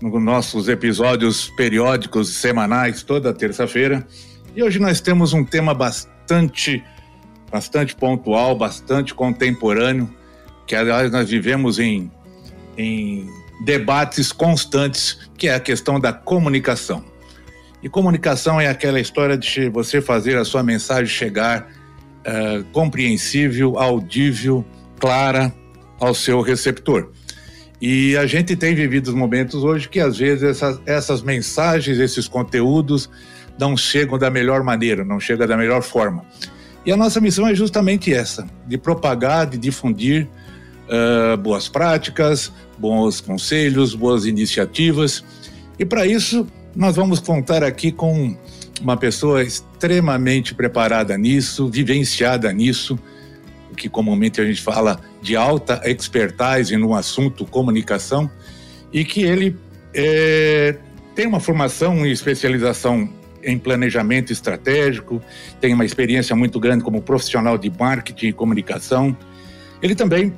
nos nossos episódios periódicos semanais toda terça-feira. E hoje nós temos um tema bastante bastante pontual, bastante contemporâneo, que aliás nós vivemos em, em debates constantes, que é a questão da comunicação. E comunicação é aquela história de você fazer a sua mensagem chegar uh, compreensível, audível, clara ao seu receptor. E a gente tem vivido momentos hoje que às vezes essas, essas mensagens, esses conteúdos não chegam da melhor maneira, não chegam da melhor forma. E a nossa missão é justamente essa: de propagar, de difundir uh, boas práticas, bons conselhos, boas iniciativas. E para isso, nós vamos contar aqui com uma pessoa extremamente preparada nisso, vivenciada nisso, que comumente a gente fala de alta expertise no assunto comunicação, e que ele é, tem uma formação e especialização em planejamento estratégico, tem uma experiência muito grande como profissional de marketing e comunicação. Ele também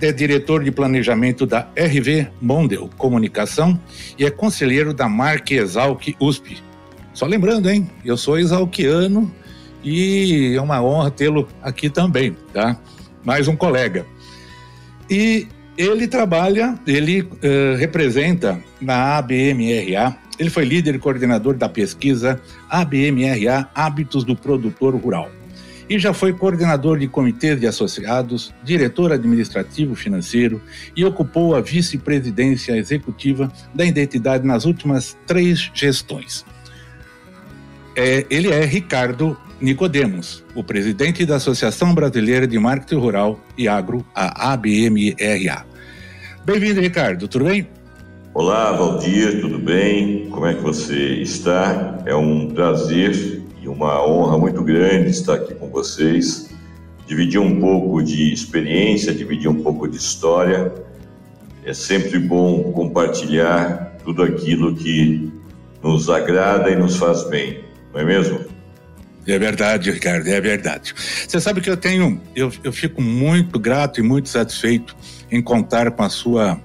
é diretor de planejamento da RV Mondel Comunicação e é conselheiro da Marque Exalc USP. Só lembrando, hein? Eu sou exalquiano e é uma honra tê-lo aqui também, tá? Mais um colega. E ele trabalha, ele uh, representa na ABMRA, ele foi líder e coordenador da pesquisa ABMRA Hábitos do Produtor Rural. E já foi coordenador de comitês de associados, diretor administrativo financeiro e ocupou a vice-presidência executiva da identidade nas últimas três gestões. É, ele é Ricardo Nicodemos, o presidente da Associação Brasileira de Marketing Rural e Agro, a ABMRA. Bem-vindo, Ricardo, tudo bem? Olá, Valdir, tudo bem? Como é que você está? É um prazer e uma honra muito grande estar aqui com vocês, dividir um pouco de experiência, dividir um pouco de história. É sempre bom compartilhar tudo aquilo que nos agrada e nos faz bem, não é mesmo? É verdade, Ricardo, é verdade. Você sabe que eu tenho, eu, eu fico muito grato e muito satisfeito em contar com a sua,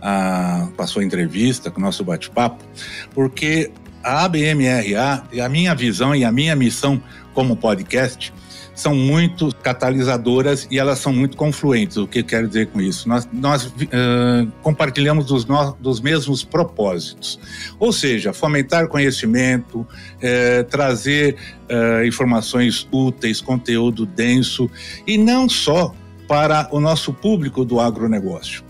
a, com a sua entrevista, com o nosso bate-papo, porque a ABMRA, a minha visão e a minha missão como podcast são muito catalisadoras e elas são muito confluentes. O que quero dizer com isso? Nós, nós uh, compartilhamos dos, no, dos mesmos propósitos, ou seja, fomentar conhecimento, trazer uh, informações úteis, conteúdo denso e não só para o nosso público do agronegócio.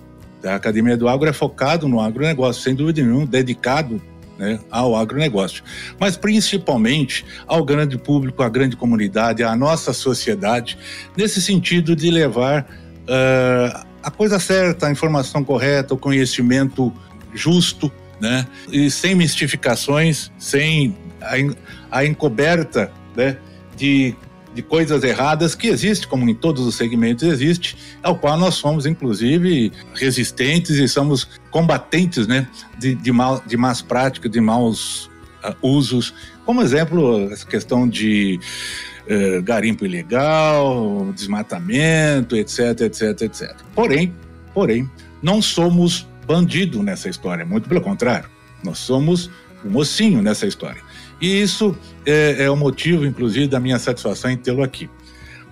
A Academia do Agro é focado no agronegócio, sem dúvida nenhuma, dedicado né, ao agronegócio, mas principalmente ao grande público, à grande comunidade, à nossa sociedade, nesse sentido de levar uh, a coisa certa, a informação correta, o conhecimento justo, né, e sem mistificações, sem a, a encoberta né, de de coisas erradas que existe, como em todos os segmentos existe, ao qual nós somos, inclusive, resistentes e somos combatentes né, de, de, mal, de más práticas, de maus uh, usos. Como exemplo, essa questão de uh, garimpo ilegal, desmatamento, etc, etc, etc. Porém, porém, não somos bandido nessa história, muito pelo contrário, nós somos o mocinho nessa história. E isso é, é o motivo, inclusive, da minha satisfação em tê-lo aqui.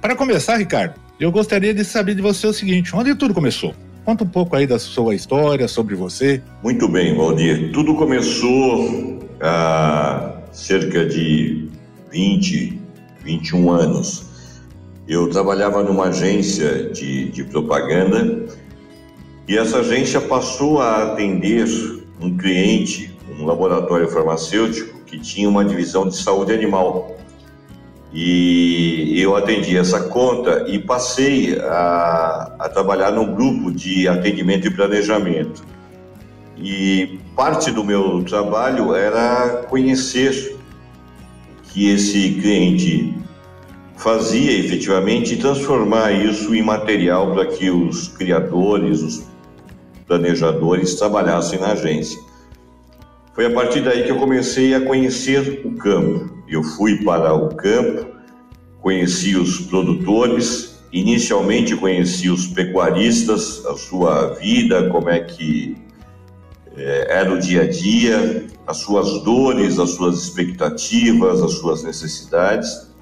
Para começar, Ricardo, eu gostaria de saber de você o seguinte: onde tudo começou? Conta um pouco aí da sua história, sobre você. Muito bem, Valdir. Tudo começou há cerca de 20, 21 anos. Eu trabalhava numa agência de, de propaganda e essa agência passou a atender um cliente, um laboratório farmacêutico, que tinha uma divisão de saúde animal. E eu atendi essa conta e passei a, a trabalhar num grupo de atendimento e planejamento. E parte do meu trabalho era conhecer que esse cliente fazia efetivamente e transformar isso em material para que os criadores, os planejadores trabalhassem na agência. Foi a partir daí que eu comecei a conhecer o campo. Eu fui para o campo, conheci os produtores, inicialmente conheci os pecuaristas, a sua vida, como é que é, era o dia a dia, as suas dores, as suas expectativas, as suas necessidades.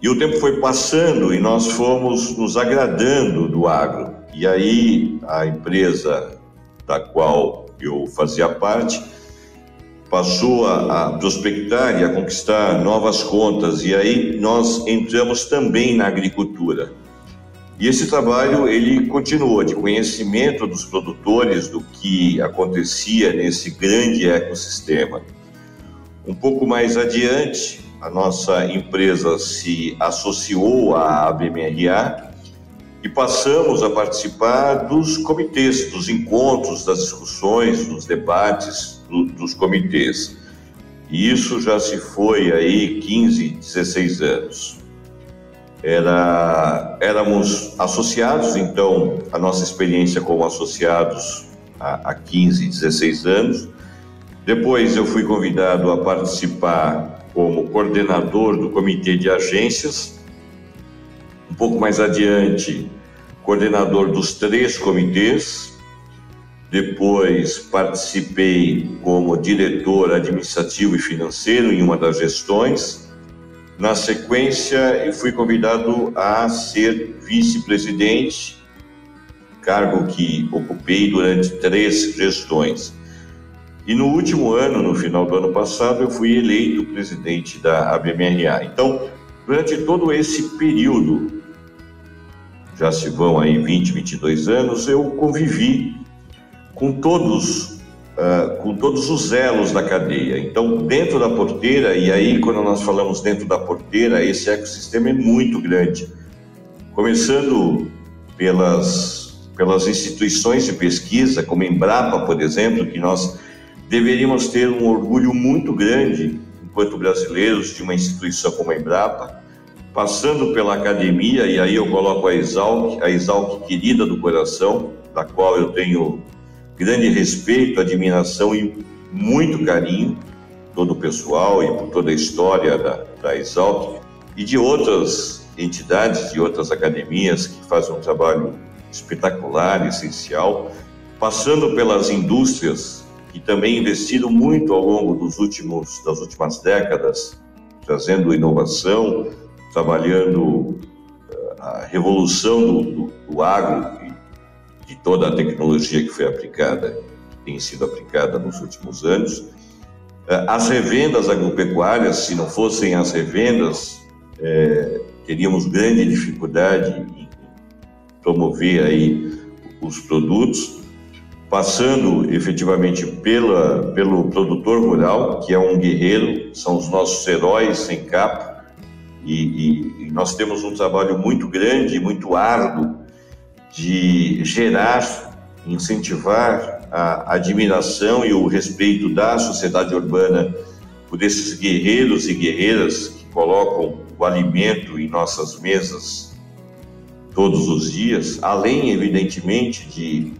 E o tempo foi passando e nós fomos nos agradando do agro. E aí a empresa da qual eu fazia parte passou a, a, prospectar e a conquistar novas contas e aí nós entramos também na agricultura. E esse trabalho ele continuou de conhecimento dos produtores do que acontecia nesse grande ecossistema. Um pouco mais adiante, a nossa empresa se associou à ABMRA e passamos a participar dos comitês, dos encontros, das discussões, dos debates do, dos comitês. E isso já se foi aí 15, 16 anos. Era, éramos associados, então a nossa experiência como associados há, há 15, 16 anos. Depois eu fui convidado a participar como coordenador do comitê de agências pouco mais adiante, coordenador dos três comitês. Depois participei como diretor administrativo e financeiro em uma das gestões. Na sequência, eu fui convidado a ser vice-presidente, cargo que ocupei durante três gestões. E no último ano, no final do ano passado, eu fui eleito presidente da ABMRA. Então, durante todo esse período já se vão aí 20, 22 anos, eu convivi com todos, uh, com todos os elos da cadeia. Então, dentro da porteira, e aí quando nós falamos dentro da porteira, esse ecossistema é muito grande. Começando pelas, pelas instituições de pesquisa, como a Embrapa, por exemplo, que nós deveríamos ter um orgulho muito grande, enquanto brasileiros, de uma instituição como a Embrapa, passando pela academia, e aí eu coloco a Exalc, a Exalc querida do coração, da qual eu tenho grande respeito, admiração e muito carinho, todo o pessoal e por toda a história da, da Exalc, e de outras entidades, de outras academias que fazem um trabalho espetacular, essencial, passando pelas indústrias que também investiram muito ao longo dos últimos, das últimas décadas, trazendo inovação, trabalhando eh, a revolução do, do, do agro e de toda a tecnologia que foi aplicada, tem sido aplicada nos últimos anos. Eh, as revendas agropecuárias, se não fossem as revendas, é, teríamos grande dificuldade em promover aí os produtos, passando efetivamente pela, pelo produtor rural, que é um guerreiro, são os nossos heróis sem capa, e, e, nós temos um trabalho muito grande, muito árduo de gerar, incentivar a admiração e o respeito da sociedade urbana por esses guerreiros e guerreiras que colocam o alimento em nossas mesas todos os dias, além, evidentemente, de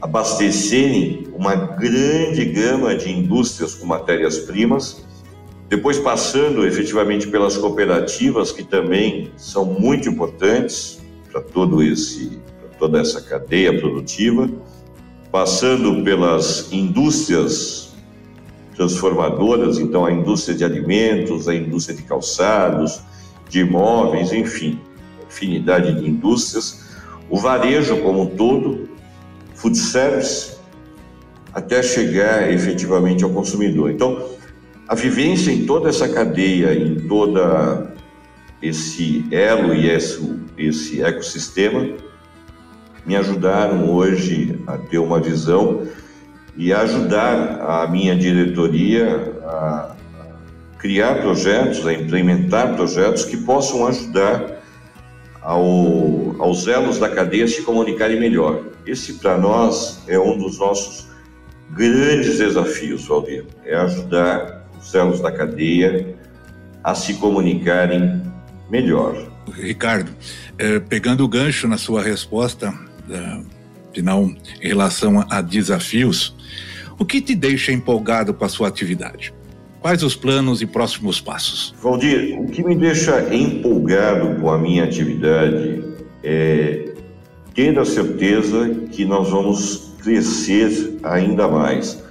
abastecerem uma grande gama de indústrias com matérias-primas depois, passando efetivamente pelas cooperativas, que também são muito importantes para todo esse, toda essa cadeia produtiva, passando pelas indústrias transformadoras, então a indústria de alimentos, a indústria de calçados, de imóveis, enfim, infinidade de indústrias, o varejo como um todo, food service, até chegar efetivamente ao consumidor. Então, a vivência em toda essa cadeia, em toda esse elo e esse, esse ecossistema, me ajudaram hoje a ter uma visão e ajudar a minha diretoria a criar projetos, a implementar projetos que possam ajudar ao, aos elos da cadeia a se comunicarem melhor. Esse, para nós, é um dos nossos grandes desafios, Valdir, é ajudar os elos da cadeia a se comunicarem melhor. Ricardo, eh, pegando o gancho na sua resposta eh, final em relação a, a desafios, o que te deixa empolgado com a sua atividade? Quais os planos e próximos passos? Valdir, o que me deixa empolgado com a minha atividade é ter a certeza que nós vamos crescer ainda mais.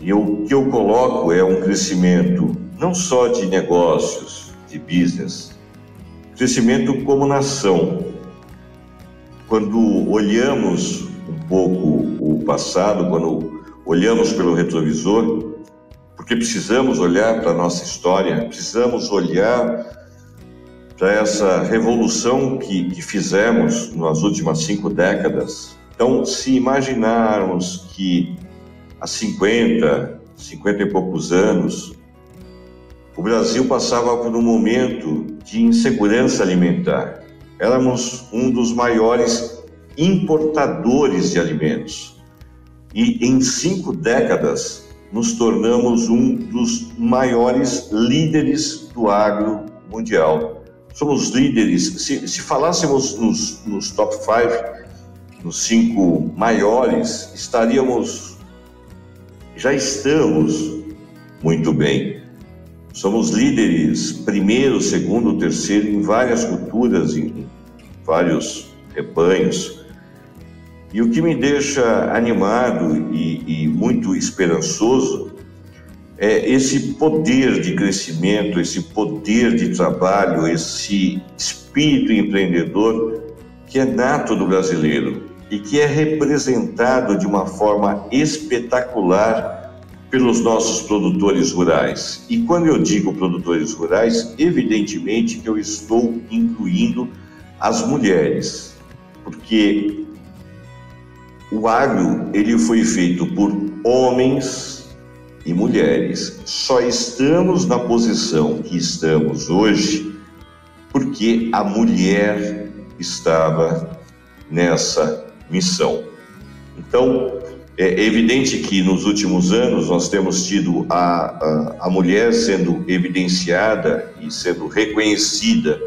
E o que eu coloco é um crescimento não só de negócios, de business, crescimento como nação. Quando olhamos um pouco o passado, quando olhamos pelo retrovisor, porque precisamos olhar para a nossa história, precisamos olhar para essa revolução que, que fizemos nas últimas cinco décadas. Então, se imaginarmos que há 50, 50 e poucos anos, o Brasil passava por um momento de insegurança alimentar. Éramos um dos maiores importadores de alimentos. E em cinco décadas nos tornamos um dos maiores líderes do agro mundial. Somos líderes, se, se falássemos nos, nos top five, nos cinco maiores, estaríamos, já estamos muito bem. Somos líderes primeiro, segundo, terceiro em várias culturas, em vários rebanhos. E o que me deixa animado e, e muito esperançoso é esse poder de crescimento, esse poder de trabalho, esse espírito empreendedor que é nato do brasileiro e que é representado de uma forma espetacular pelos nossos produtores rurais. E quando eu digo produtores rurais, evidentemente que eu estou incluindo as mulheres, porque o agro ele foi feito por homens e mulheres. Só estamos na posição que estamos hoje porque a mulher estava nessa missão. Então, é evidente que nos últimos anos nós temos tido a, a, a mulher sendo evidenciada e sendo reconhecida,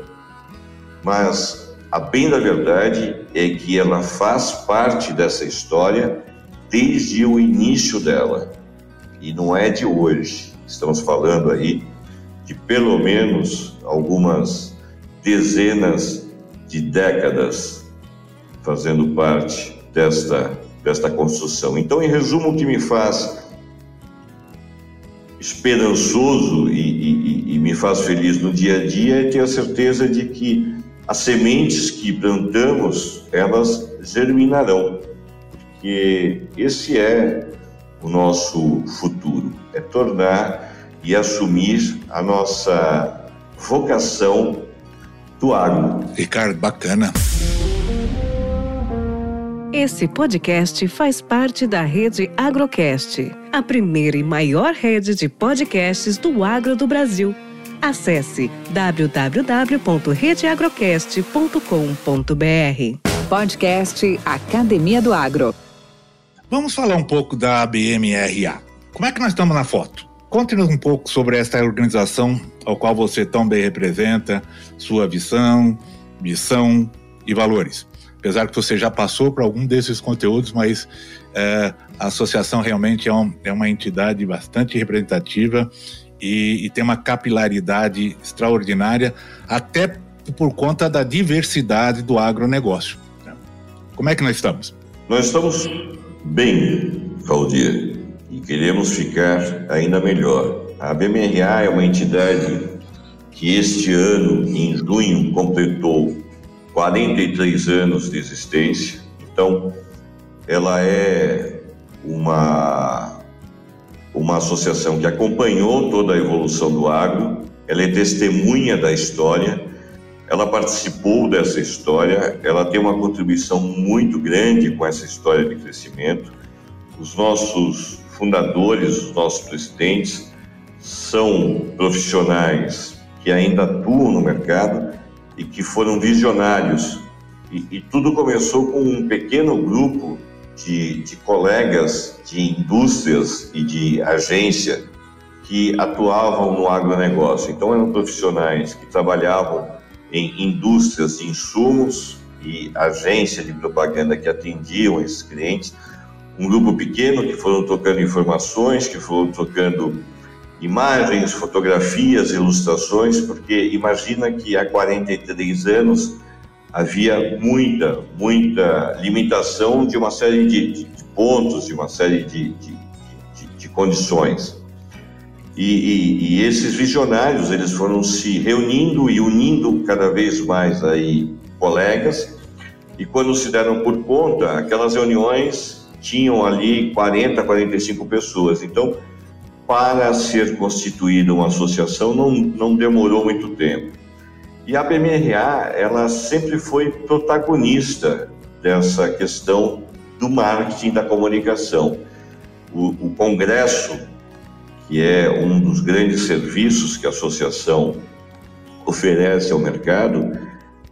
mas a bem da verdade é que ela faz parte dessa história desde o início dela. E não é de hoje. Estamos falando aí de pelo menos algumas dezenas de décadas fazendo parte desta desta construção. Então, em resumo, o que me faz esperançoso e, e, e, me faz feliz no dia a dia é ter a certeza de que as sementes que plantamos, elas germinarão, porque esse é o nosso futuro, é tornar e assumir a nossa vocação do agro. Ricardo, bacana. Esse podcast faz parte da rede Agrocast, a primeira e maior rede de podcasts do agro do Brasil. Acesse www.redeagrocast.com.br. Podcast Academia do Agro. Vamos falar um pouco da ABMRA. Como é que nós estamos na foto? Conte-nos um pouco sobre esta organização ao qual você tão bem representa, sua visão, missão e valores apesar que você já passou por algum desses conteúdos, mas é, a associação realmente é, um, é, uma entidade bastante representativa e, e, tem uma capilaridade extraordinária, até por conta da diversidade do agronegócio. Como é que nós estamos? Nós estamos bem, Valdir, e queremos ficar ainda melhor. A BMRA é uma entidade que este ano, em junho, completou 43 anos de existência. Então, ela é uma, uma associação que acompanhou toda a evolução do agro, ela é testemunha da história, ela participou dessa história, ela tem uma contribuição muito grande com essa história de crescimento. Os nossos fundadores, os nossos presidentes, são profissionais que ainda atuam no mercado e que foram visionários. E, e tudo começou com um pequeno grupo de, de colegas de indústrias e de agência que atuavam no agronegócio. Então, eram profissionais que trabalhavam em indústrias de insumos e agência de propaganda que atendiam esses clientes. Um grupo pequeno que foram trocando informações, que foram trocando imagens, fotografias, ilustrações, porque imagina que há 43 anos havia muita, muita limitação de uma série de, de, de pontos, de uma série de, de, condições. E, e, e, esses visionários eles foram se reunindo e unindo cada vez mais aí colegas e quando se deram por conta aquelas reuniões tinham ali 40 45 pessoas então para ser constituída uma associação não, não demorou muito tempo e a BMRA ela sempre foi protagonista dessa questão do marketing da comunicação o, o congresso que é um dos grandes serviços que a associação oferece ao mercado,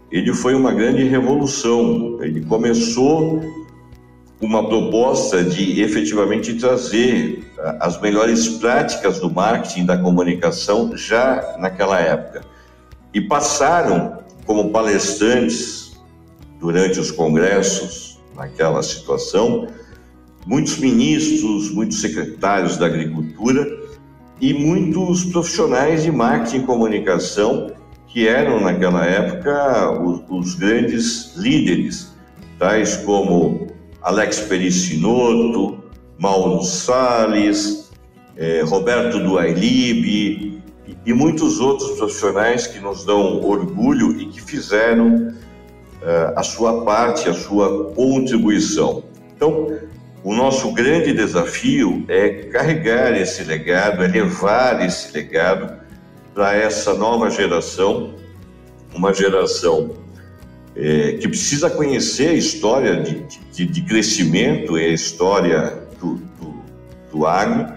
ele foi uma grande revolução. Ele começou uma proposta de efetivamente trazer as melhores práticas do marketing da comunicação já naquela época. E passaram como palestrantes durante os congressos, naquela situação, muitos ministros, muitos secretários da agricultura e muitos profissionais de marketing e comunicação que eram naquela época os, os grandes líderes, tais como Alex Pericinoto, Mauro Salles, eh, Roberto Duailib e, e, muitos outros profissionais que nos dão orgulho e que fizeram eh, a sua parte, a sua contribuição. Então, o nosso grande desafio é carregar esse legado, é levar esse legado para essa nova geração, uma geração é, que precisa conhecer a história de, de, de crescimento e a história do, do, do agro.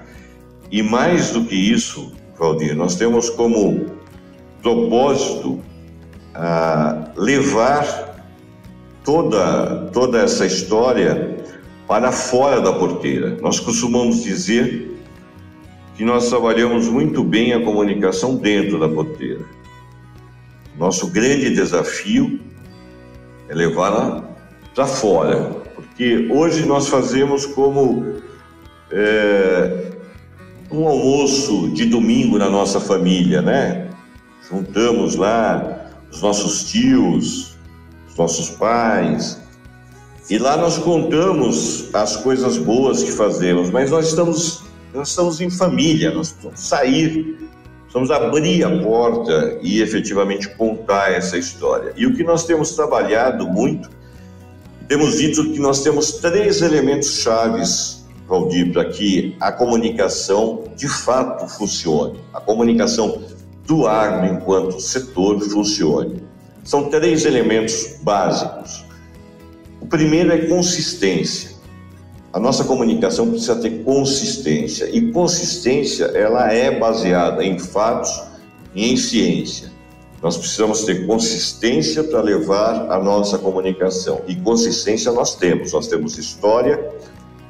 E mais do que isso, Valdir, nós temos como propósito a levar toda, toda essa história para fora da porteira. Nós costumamos dizer que nós trabalhamos muito bem a comunicação dentro da porteira. Nosso grande desafio é levá-la para fora, porque hoje nós fazemos como é, um almoço de domingo na nossa família, né? Juntamos lá os nossos tios, os nossos pais, e lá nós contamos as coisas boas que fazemos, mas nós estamos, nós estamos em família, nós precisamos sair, precisamos abrir a porta e efetivamente contar essa história. E o que nós temos trabalhado muito, temos dito que nós temos três elementos chaves, Valdir, para que a comunicação de fato funcione, a comunicação do agro enquanto setor funcione. São três elementos básicos. O primeiro é consistência. A nossa comunicação precisa ter consistência e consistência ela é baseada em fatos e em ciência. Nós precisamos ter consistência para levar a nossa comunicação e consistência nós temos. Nós temos história,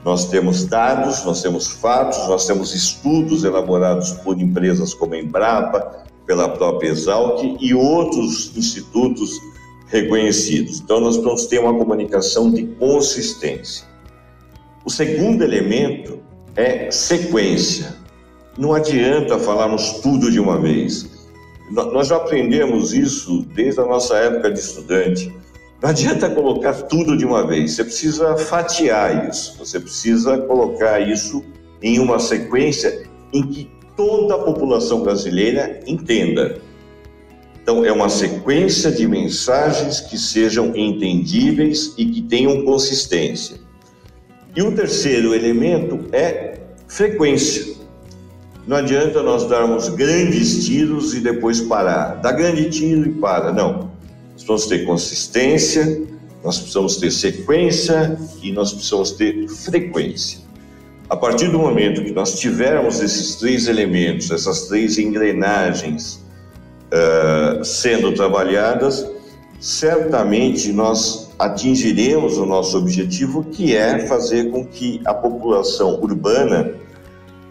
nós temos dados, nós temos fatos, nós temos estudos elaborados por empresas como a Embrapa, pela própria Exalc e outros institutos reconhecidos. Então, nós precisamos ter uma comunicação de consistência. O segundo elemento é sequência. Não adianta falarmos tudo de uma vez. Nós já aprendemos isso desde a nossa época de estudante. Não adianta colocar tudo de uma vez, você precisa fatiar isso, você precisa colocar isso em uma sequência em que toda a população brasileira entenda então, é uma sequência de mensagens que sejam entendíveis e que tenham consistência. E o terceiro elemento é frequência. Não adianta nós darmos grandes tiros e depois parar. Dá grande tiro e para. Não. Nós precisamos ter consistência, nós precisamos ter sequência e nós precisamos ter frequência. A partir do momento que nós tivermos esses três elementos, essas três engrenagens, uh, sendo trabalhadas, certamente nós atingiremos o nosso objetivo, que é fazer com que a população urbana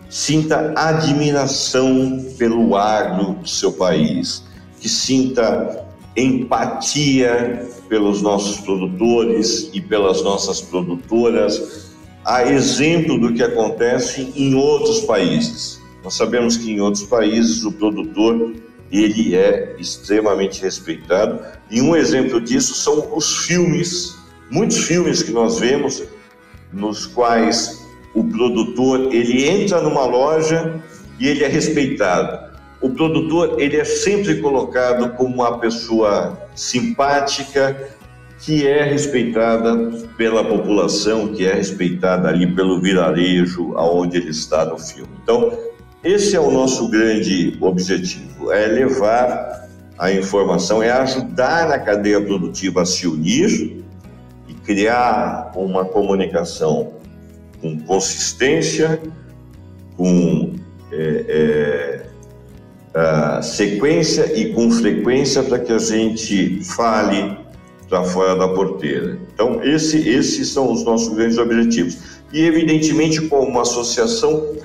sinta admiração pelo agro do seu país, que sinta empatia pelos nossos produtores e pelas nossas produtoras, a exemplo do que acontece em outros países. Nós sabemos que em outros países o produtor ele é extremamente respeitado e um exemplo disso são os filmes, muitos filmes que nós vemos nos quais o produtor ele entra numa loja e ele é respeitado o produtor ele é sempre colocado como uma pessoa simpática, que é respeitada pela população, que é respeitada ali pelo vilarejo aonde ele está no filme. Então, esse é o nosso grande objetivo, é levar a informação, é ajudar a cadeia produtiva a se unir e criar uma comunicação com consistência, com é, é, sequência e com frequência para que a gente fale para fora da porteira. Então, esse, esses são os nossos grandes objetivos. E, evidentemente, como associação,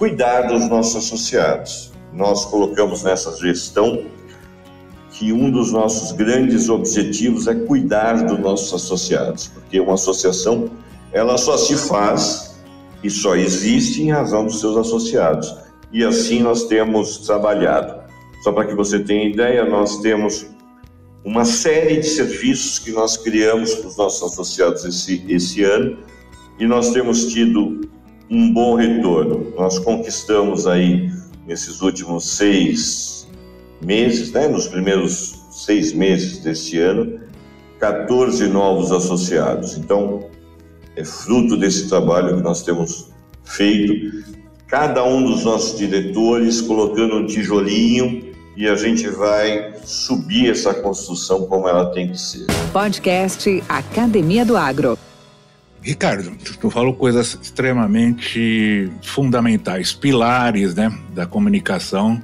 cuidar dos nossos associados. Nós colocamos nessa gestão que um dos nossos grandes objetivos é cuidar dos nossos associados, porque uma associação ela só se faz e só existe em razão dos seus associados e assim nós temos trabalhado. Só para que você tenha ideia, nós temos uma série de serviços que nós criamos para os nossos associados esse, esse ano e nós temos tido um bom retorno. Nós conquistamos aí, nesses últimos seis meses, né, nos primeiros seis meses desse ano, 14 novos associados. Então, é fruto desse trabalho que nós temos feito cada um dos nossos diretores colocando um tijolinho e a gente vai subir essa construção como ela tem que ser. Podcast Academia do Agro. Ricardo, tu falou coisas extremamente fundamentais, pilares né, da comunicação,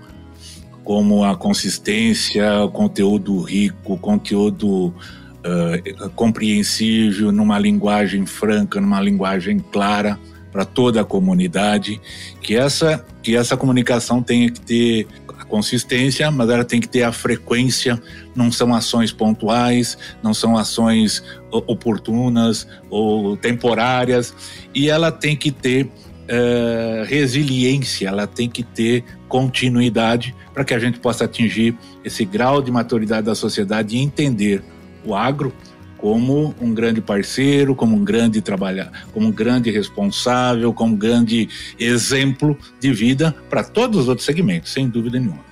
como a consistência, o conteúdo rico, conteúdo uh, compreensível, numa linguagem franca, numa linguagem clara para toda a comunidade, que essa, que essa comunicação tenha que ter consistência, mas ela tem que ter a frequência, não são ações pontuais, não são ações oportunas ou temporárias, e ela tem que ter é, resiliência, ela tem que ter continuidade para que a gente possa atingir esse grau de maturidade da sociedade e entender o agro como um grande parceiro, como um grande trabalhador, como um grande responsável, como um grande exemplo de vida para todos os outros segmentos, sem dúvida nenhuma.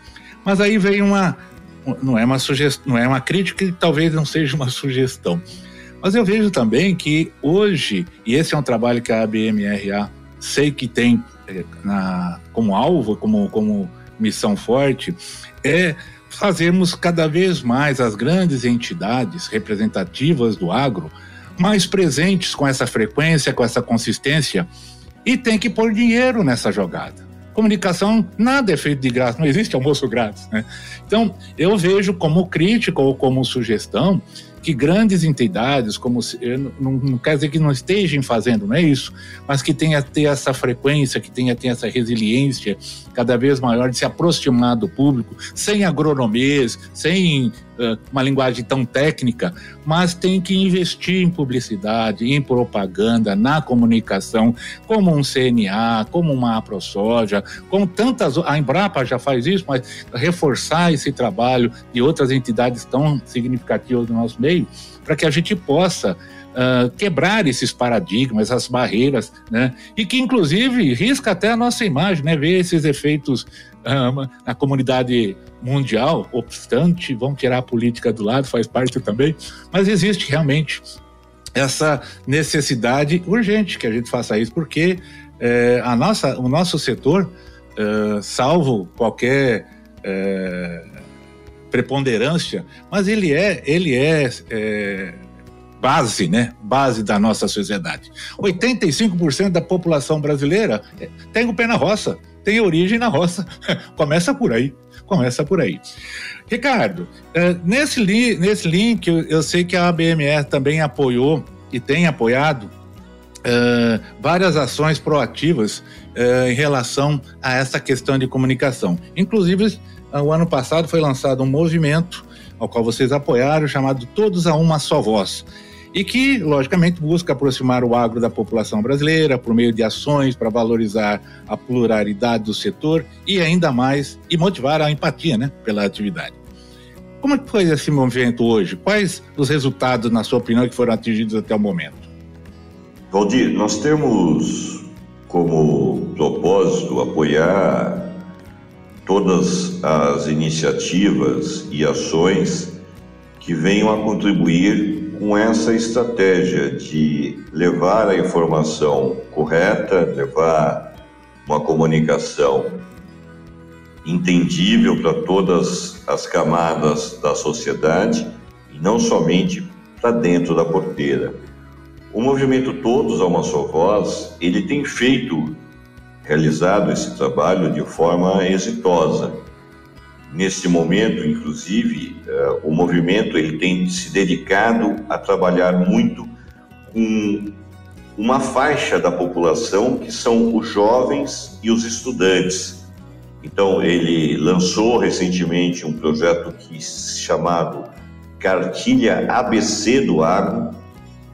Mas aí vem uma não é uma sugestão, não é uma crítica e talvez não seja uma sugestão. Mas eu vejo também que hoje, e esse é um trabalho que a ABMRA sei que tem é, na, como alvo, como, como missão forte, é fazemos cada vez mais as grandes entidades representativas do agro mais presentes com essa frequência, com essa consistência, e tem que pôr dinheiro nessa jogada. Comunicação, nada é feito de graça, não existe almoço grátis. Né? Então, eu vejo como crítica ou como sugestão que grandes entidades, como não, não quer dizer que não estejam fazendo, não é isso, mas que tenha ter essa frequência, que tenha ter essa resiliência cada vez maior de se aproximar do público, sem agronomês, sem uh, uma linguagem tão técnica, mas tem que investir em publicidade, em propaganda, na comunicação, como um CNA, como uma AproSoja, como tantas, a Embrapa já faz isso, mas reforçar esse trabalho de outras entidades tão significativas do nosso meio para que a gente possa uh, quebrar esses paradigmas, essas barreiras, né? E que, inclusive, risca até a nossa imagem, né? Ver esses efeitos uh, na comunidade mundial, obstante, vão tirar a política do lado, faz parte também, mas existe realmente essa necessidade urgente que a gente faça isso, porque eh, a nossa, o nosso setor, eh, salvo qualquer eh, preponderância, mas ele é, ele é, é base, né? Base da nossa sociedade. 85% da população brasileira é, tem o pé na roça, tem origem na roça. Começa por aí. Começa por aí. Ricardo, é, nesse, li, nesse link, eu, sei que a ABMR também apoiou e tem apoiado é, várias ações proativas eh, em relação a essa questão de comunicação. Inclusive, o ano passado foi lançado um movimento ao qual vocês apoiaram, chamado Todos a Uma Só Voz e que, logicamente, busca aproximar o agro da população brasileira por meio de ações para valorizar a pluralidade do setor e ainda mais e motivar a empatia, né, pela atividade. Como é que foi esse movimento hoje? Quais os resultados, na sua opinião, que foram atingidos até o momento? Valdir, nós temos como propósito apoiar todas as iniciativas e ações que venham a contribuir com essa estratégia de levar a informação correta, levar uma comunicação entendível para todas as camadas da sociedade e não somente para dentro da porteira. O movimento Todos a uma só voz, ele tem feito, realizado esse trabalho de forma exitosa. Nesse momento, inclusive, uh, o movimento ele tem se dedicado a trabalhar muito com uma faixa da população que são os jovens e os estudantes. Então, ele lançou recentemente um projeto que chamado Cartilha ABC do Agro,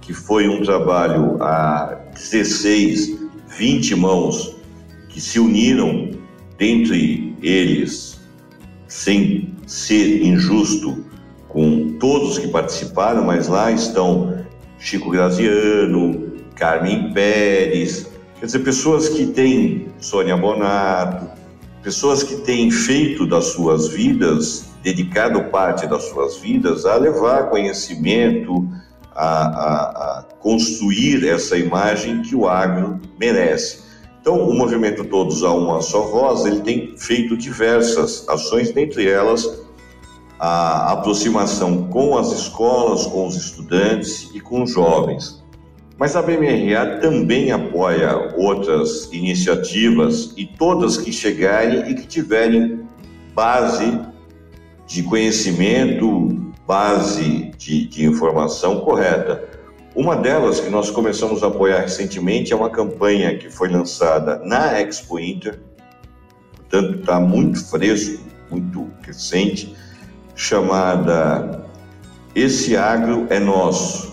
que foi um trabalho a 16, 20 mãos que se uniram, dentre eles sem ser injusto com todos que participaram, mas lá estão Chico Graziano, Carmen Pérez, quer dizer, pessoas que têm Sônia Bonato, pessoas que têm feito das suas vidas, dedicado parte das suas vidas a levar conhecimento, a, a, a construir essa imagem que o agro merece. Então, o movimento Todos a Uma Só Voz, ele tem feito diversas ações, dentre elas a aproximação com as escolas, com os estudantes e com os jovens. Mas a BMRA também apoia outras iniciativas e todas que chegarem e que tiverem base de conhecimento, base de, de informação correta. Uma delas que nós começamos a apoiar recentemente é uma campanha que foi lançada na Expo Inter, portanto está muito fresco, muito recente, chamada Esse Agro é Nosso.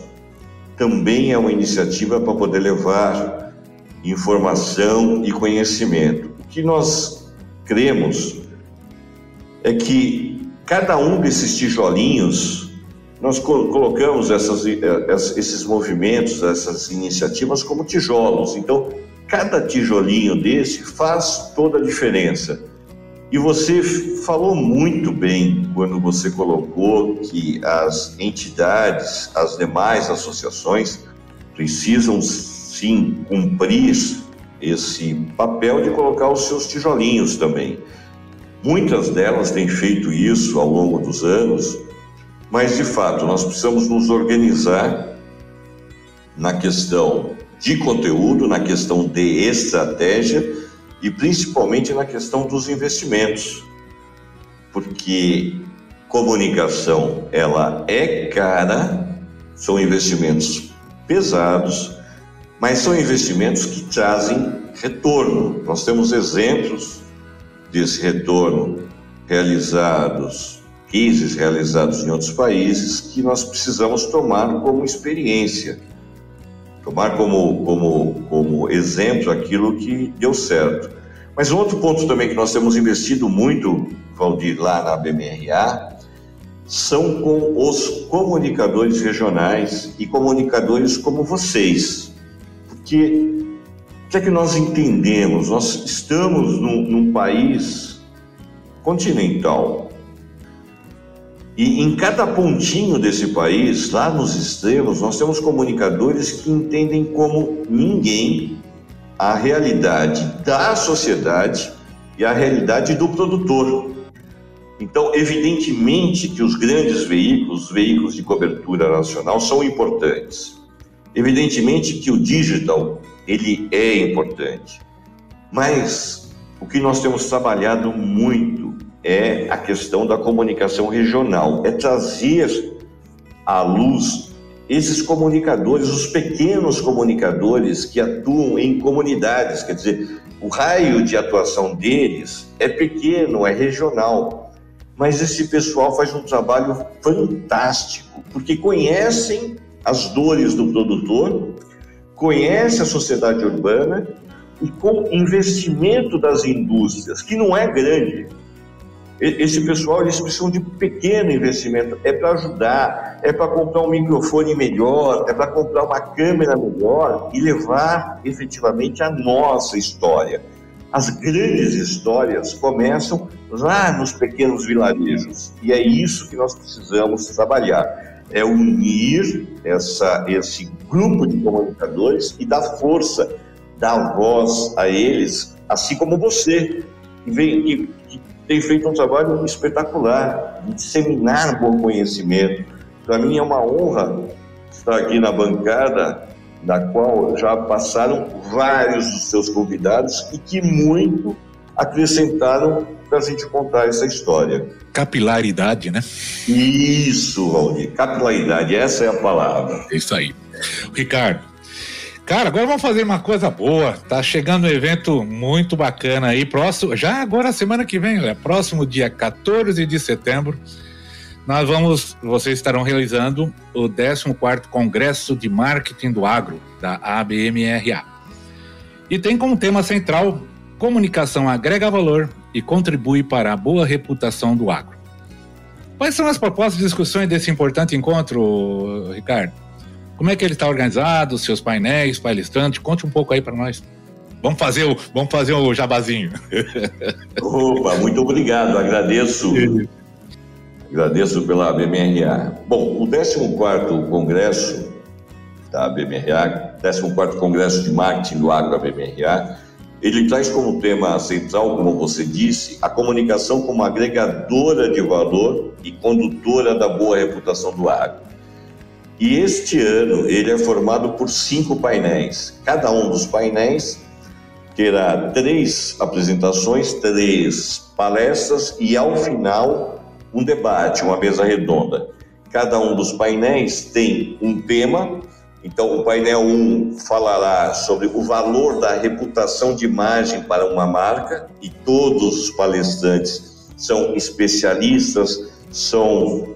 Também é uma iniciativa para poder levar informação e conhecimento. O que nós cremos é que cada um desses tijolinhos nós colocamos essas, eh, esses movimentos, essas iniciativas como tijolos. Então, cada tijolinho desse faz toda a diferença. E você falou muito bem quando você colocou que as entidades, as demais associações, precisam sim cumprir esse papel de colocar os seus tijolinhos também. Muitas delas têm feito isso ao longo dos anos, mas, de fato, nós precisamos nos organizar na questão de conteúdo, na questão de estratégia e principalmente na questão dos investimentos. Porque comunicação, ela é cara, são investimentos pesados, mas são investimentos que trazem retorno. Nós temos exemplos desse retorno realizados cases realizados em outros países que nós precisamos tomar como experiência, tomar como, como, como exemplo aquilo que deu certo. Mas um outro ponto também que nós temos investido muito, Valdir, lá na BMRA, são com os comunicadores regionais e comunicadores como vocês. Porque o que é que nós entendemos? Nós estamos num, num país continental, e em cada pontinho desse país, lá nos extremos, nós temos comunicadores que entendem como ninguém a realidade da sociedade e a realidade do produtor. Então, evidentemente que os grandes veículos, os veículos de cobertura nacional, são importantes. Evidentemente que o digital, ele é importante. Mas o que nós temos trabalhado muito é a questão da comunicação regional, é trazer à luz esses comunicadores, os pequenos comunicadores que atuam em comunidades, quer dizer, o raio de atuação deles é pequeno, é regional, mas esse pessoal faz um trabalho fantástico, porque conhecem as dores do produtor, conhece a sociedade urbana e com investimento das indústrias, que não é grande, esse pessoal eles precisam de pequeno investimento, é para ajudar, é para comprar um microfone melhor, é para comprar uma câmera melhor e levar efetivamente a nossa história. As grandes histórias começam lá nos pequenos vilarejos e é isso que nós precisamos trabalhar. É unir essa, esse grupo de comunicadores e dar força, dar voz a eles, assim como você, que, vem, que, tem feito um trabalho espetacular de disseminar bom conhecimento. Para mim é uma honra estar aqui na bancada, na qual já passaram vários dos seus convidados e que muito acrescentaram para a gente contar essa história. Capilaridade, né? Isso, Valdir, capilaridade, essa é a palavra. É isso aí. Ricardo, Cara, agora vamos fazer uma coisa boa. Tá chegando um evento muito bacana aí, próximo, já agora semana que vem, né? próximo dia 14 de setembro, nós vamos, vocês estarão realizando o 14º Congresso de Marketing do Agro, da ABMRA. E tem como tema central comunicação agrega valor e contribui para a boa reputação do agro. Quais são as propostas de discussões desse importante encontro, Ricardo? Como é que ele está organizado, seus painéis, palestrantes? Conte um pouco aí para nós. Vamos fazer o, vamos fazer o jabazinho. Opa, muito obrigado, agradeço. agradeço pela BMRA. Bom, o 14º Congresso da BMRA, 14º Congresso de Marketing do Agro da BMRA, ele traz como tema central, como você disse, a comunicação como agregadora de valor e condutora da boa reputação do agro. E este ano ele é formado por cinco painéis. Cada um dos painéis terá três apresentações, três palestras e ao final um debate, uma mesa redonda. Cada um dos painéis tem um tema. Então, o painel 1 um falará sobre o valor da reputação de imagem para uma marca, e todos os palestrantes são especialistas, são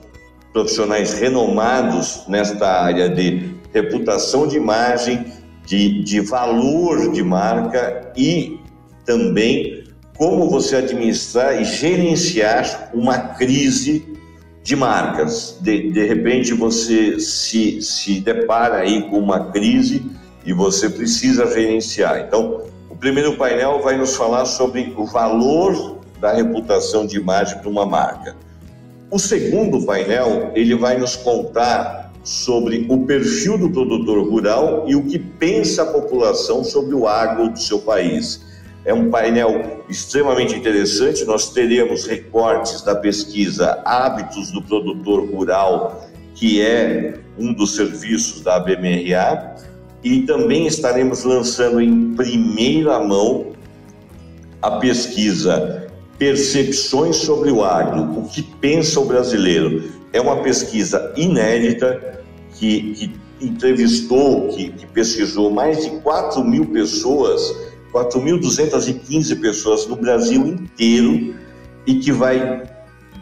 profissionais renomados nesta área de reputação de imagem, de, de valor de marca e também como você administrar e gerenciar uma crise de marcas. De, de repente você se, se depara aí com uma crise e você precisa gerenciar. Então, o primeiro painel vai nos falar sobre o valor da reputação de imagem para uma marca. O segundo painel, ele vai nos contar sobre o perfil do produtor rural e o que pensa a população sobre o agro do seu país. É um painel extremamente interessante. Nós teremos recortes da pesquisa Hábitos do Produtor Rural, que é um dos serviços da ABMRA, e também estaremos lançando em primeira mão a pesquisa Percepções sobre o agro, o que pensa o brasileiro. É uma pesquisa inédita que, que entrevistou, que, que pesquisou mais de 4 mil pessoas, 4.215 pessoas no Brasil inteiro e que vai,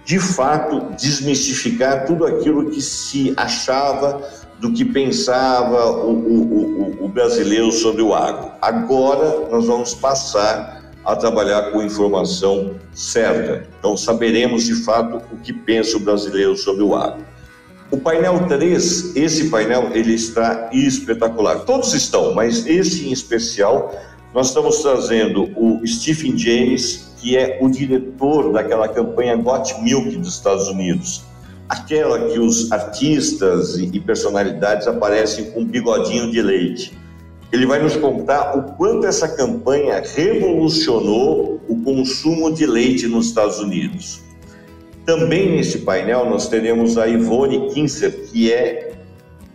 de fato, desmistificar tudo aquilo que se achava do que pensava o, o, o, o brasileiro sobre o agro. Agora nós vamos passar a trabalhar com informação certa. Então, saberemos de fato o que pensa o brasileiro sobre o agro. O painel 3, esse painel, ele está espetacular. Todos estão, mas esse em especial, nós estamos trazendo o Stephen James, que é o diretor daquela campanha Got Milk dos Estados Unidos. Aquela que os artistas e personalidades aparecem com um bigodinho de leite. Ele vai nos contar o quanto essa campanha revolucionou o consumo de leite nos Estados Unidos. Também nesse painel nós teremos a Ivone Kinser, que é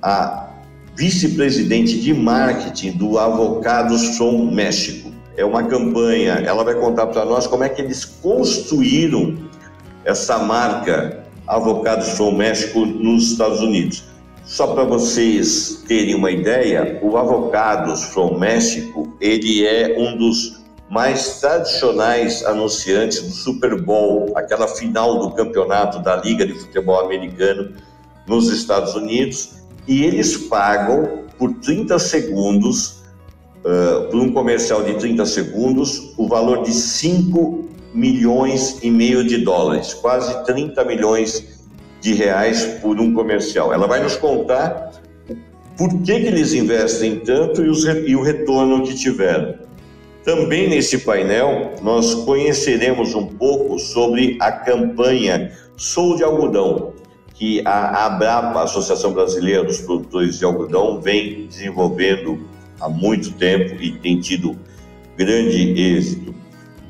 a vice-presidente de marketing do Avocados from México. É uma campanha, ela vai contar para nós como é que eles construíram essa marca Avocados from México nos Estados Unidos. Só para vocês terem uma ideia, o Avocados from México, ele é um dos mais tradicionais anunciantes do Super Bowl, aquela final do campeonato da Liga de Futebol Americano nos Estados Unidos, e eles pagam por 30 segundos, uh, por um comercial de 30 segundos, o valor de 5 milhões e meio de dólares, quase 30 milhões de reais por um comercial. Ela vai nos contar por que, que eles investem tanto e, os, e o retorno que tiveram. Também nesse painel, nós conheceremos um pouco sobre a campanha Sou de Algodão, que a ABRAPA, Associação Brasileira dos Produtores de Algodão, vem desenvolvendo há muito tempo e tem tido grande êxito.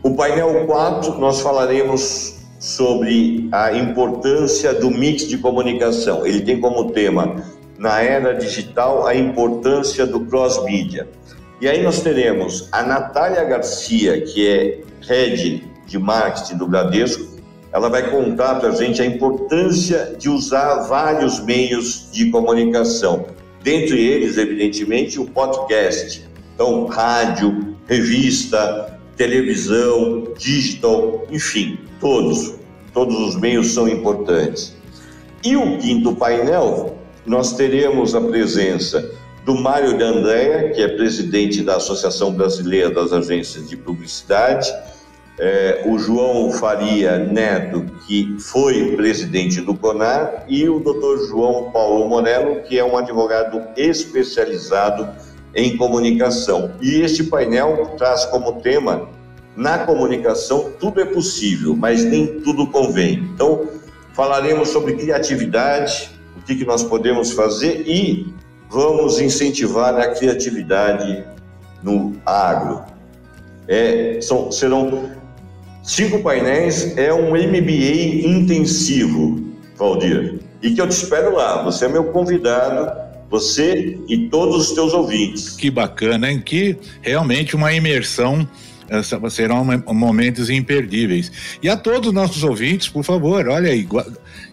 O painel 4, nós falaremos sobre a importância do mix de comunicação. Ele tem como tema, na era digital, a importância do cross-mídia. E aí nós teremos a Natália Garcia, que é head de marketing do Bradesco, ela vai contar para a gente a importância de usar vários meios de comunicação, dentre eles, evidentemente, o podcast. Então, rádio, revista, televisão, digital, enfim, todos, todos os meios são importantes. E o quinto painel, nós teremos a presença do Mário de Andréa, que é presidente da Associação Brasileira das Agências de Publicidade, é, o João Faria Neto, que foi presidente do CONAR, e o doutor João Paulo Morello, que é um advogado especializado em comunicação. E este painel traz como tema: na comunicação tudo é possível, mas nem tudo convém. Então, falaremos sobre criatividade, o que, que nós podemos fazer e vamos incentivar a criatividade no agro. É, são, serão cinco painéis, é um MBA intensivo, Valdir. E que eu te espero lá. Você é meu convidado, você e todos os teus ouvintes. Que bacana, hein? Que realmente uma imersão serão momentos imperdíveis. E a todos os nossos ouvintes, por favor, olha aí,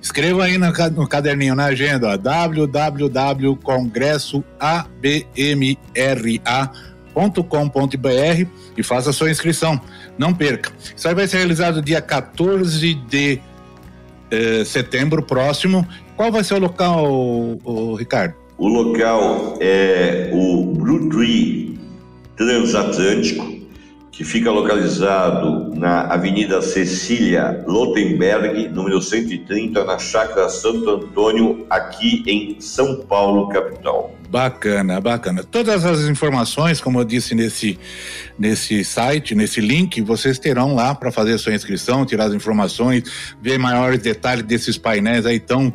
escreva aí no, caderninho, na agenda, www.congressoabmra.com.br e faça a sua inscrição. Não perca. Isso aí vai ser realizado dia 14 de eh, setembro próximo. Qual vai ser o local, o, o Ricardo? O local é o Blue Tree Transatlântico, que fica localizado na Avenida Cecília Lotenberg, número 130, na Chácara Santo Antônio, aqui em São Paulo, capital. Bacana, bacana. Todas as informações, como eu disse nesse, nesse site, nesse link, vocês terão lá para fazer sua inscrição, tirar as informações, ver maiores detalhes desses painéis aí tão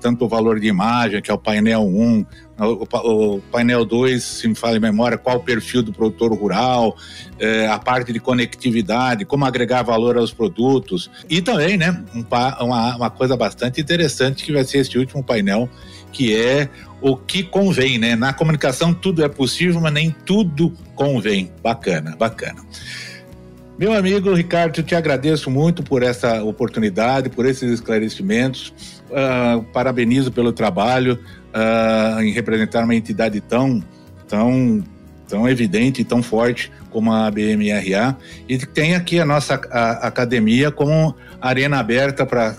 tanto o valor de imagem, que é o painel 1, o, painel 2, se me fala em memória, qual o perfil do produtor rural, eh, a parte de conectividade, como agregar valor aos produtos. E também, né, um, uma, uma coisa bastante interessante que vai ser este último painel, que é o que convém, né? Na comunicação tudo é possível, mas nem tudo convém. Bacana, bacana. Meu amigo Ricardo, eu te agradeço muito por essa oportunidade, por esses esclarecimentos. Uh, parabenizo pelo trabalho uh, em representar uma entidade tão, tão, tão evidente e tão forte como a BMRA e tem aqui a nossa a, academia como arena aberta para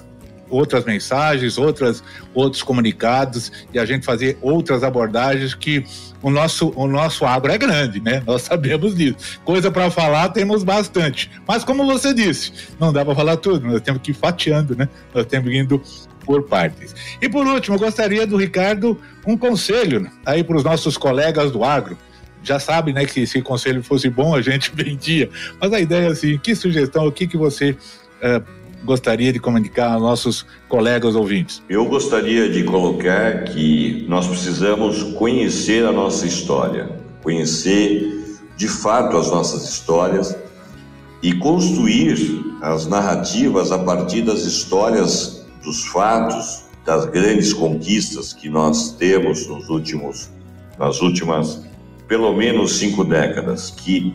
outras mensagens, outras, outros comunicados e a gente fazer outras abordagens que o nosso, o nosso agro é grande, né? Nós sabemos disso. Coisa para falar temos bastante. Mas como você disse, não dá para falar tudo, nós temos que ir fatiando, né? Nós temos indo por partes. E por último, eu gostaria do Ricardo um conselho aí para os nossos colegas do agro. Já sabe, né, que se o conselho fosse bom, a gente vendia. Mas a ideia é assim, que sugestão, o que, que você uh, gostaria de comunicar aos nossos colegas ouvintes? Eu gostaria de colocar que nós precisamos conhecer a nossa história, conhecer de fato as nossas histórias e construir as narrativas a partir das histórias, dos fatos, das grandes conquistas que nós temos nos últimos, nas últimas pelo menos cinco décadas, que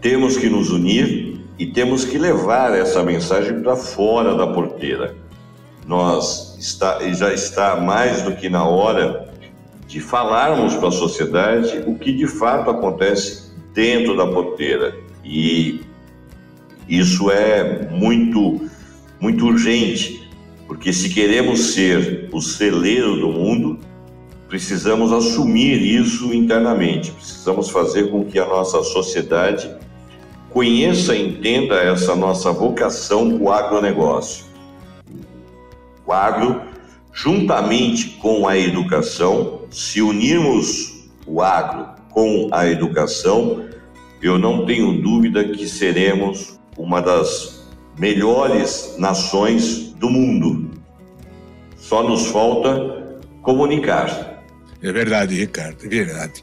temos que nos unir e temos que levar essa mensagem para fora da porteira. Nós está, já está mais do que na hora de falarmos para a sociedade o que de fato acontece dentro da porteira. E isso é muito, muito urgente, porque se queremos ser o celeiro do mundo, precisamos assumir isso internamente, precisamos fazer com que a nossa sociedade conheça e entenda essa nossa vocação com o agronegócio. O agro, juntamente com a educação, se unirmos o agro com a educação, eu não tenho dúvida que seremos uma das melhores nações do mundo. Só nos falta comunicar. É verdade, Ricardo, é verdade.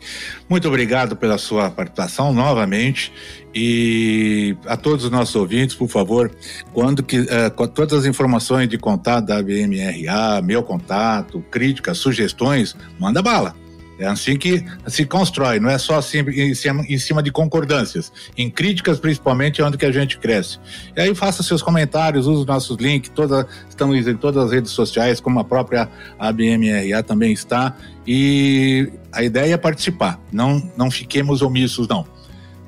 Muito obrigado pela sua participação novamente e a todos os nossos ouvintes, por favor, quando que uh, todas as informações de contato da BMRA, meu contato, críticas, sugestões, manda bala. É assim que se constrói, não é só assim em cima, de concordâncias. Em críticas, principalmente, é onde que a gente cresce. E aí faça seus comentários, use os nossos links, toda, estamos em todas as redes sociais, como a própria ABMRA também está. E a ideia é participar, não, não fiquemos omissos, não.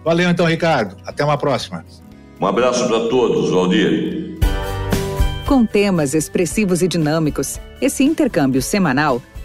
Valeu então, Ricardo. Até uma próxima. Um abraço para todos, Valdir. Com temas expressivos e dinâmicos, esse intercâmbio semanal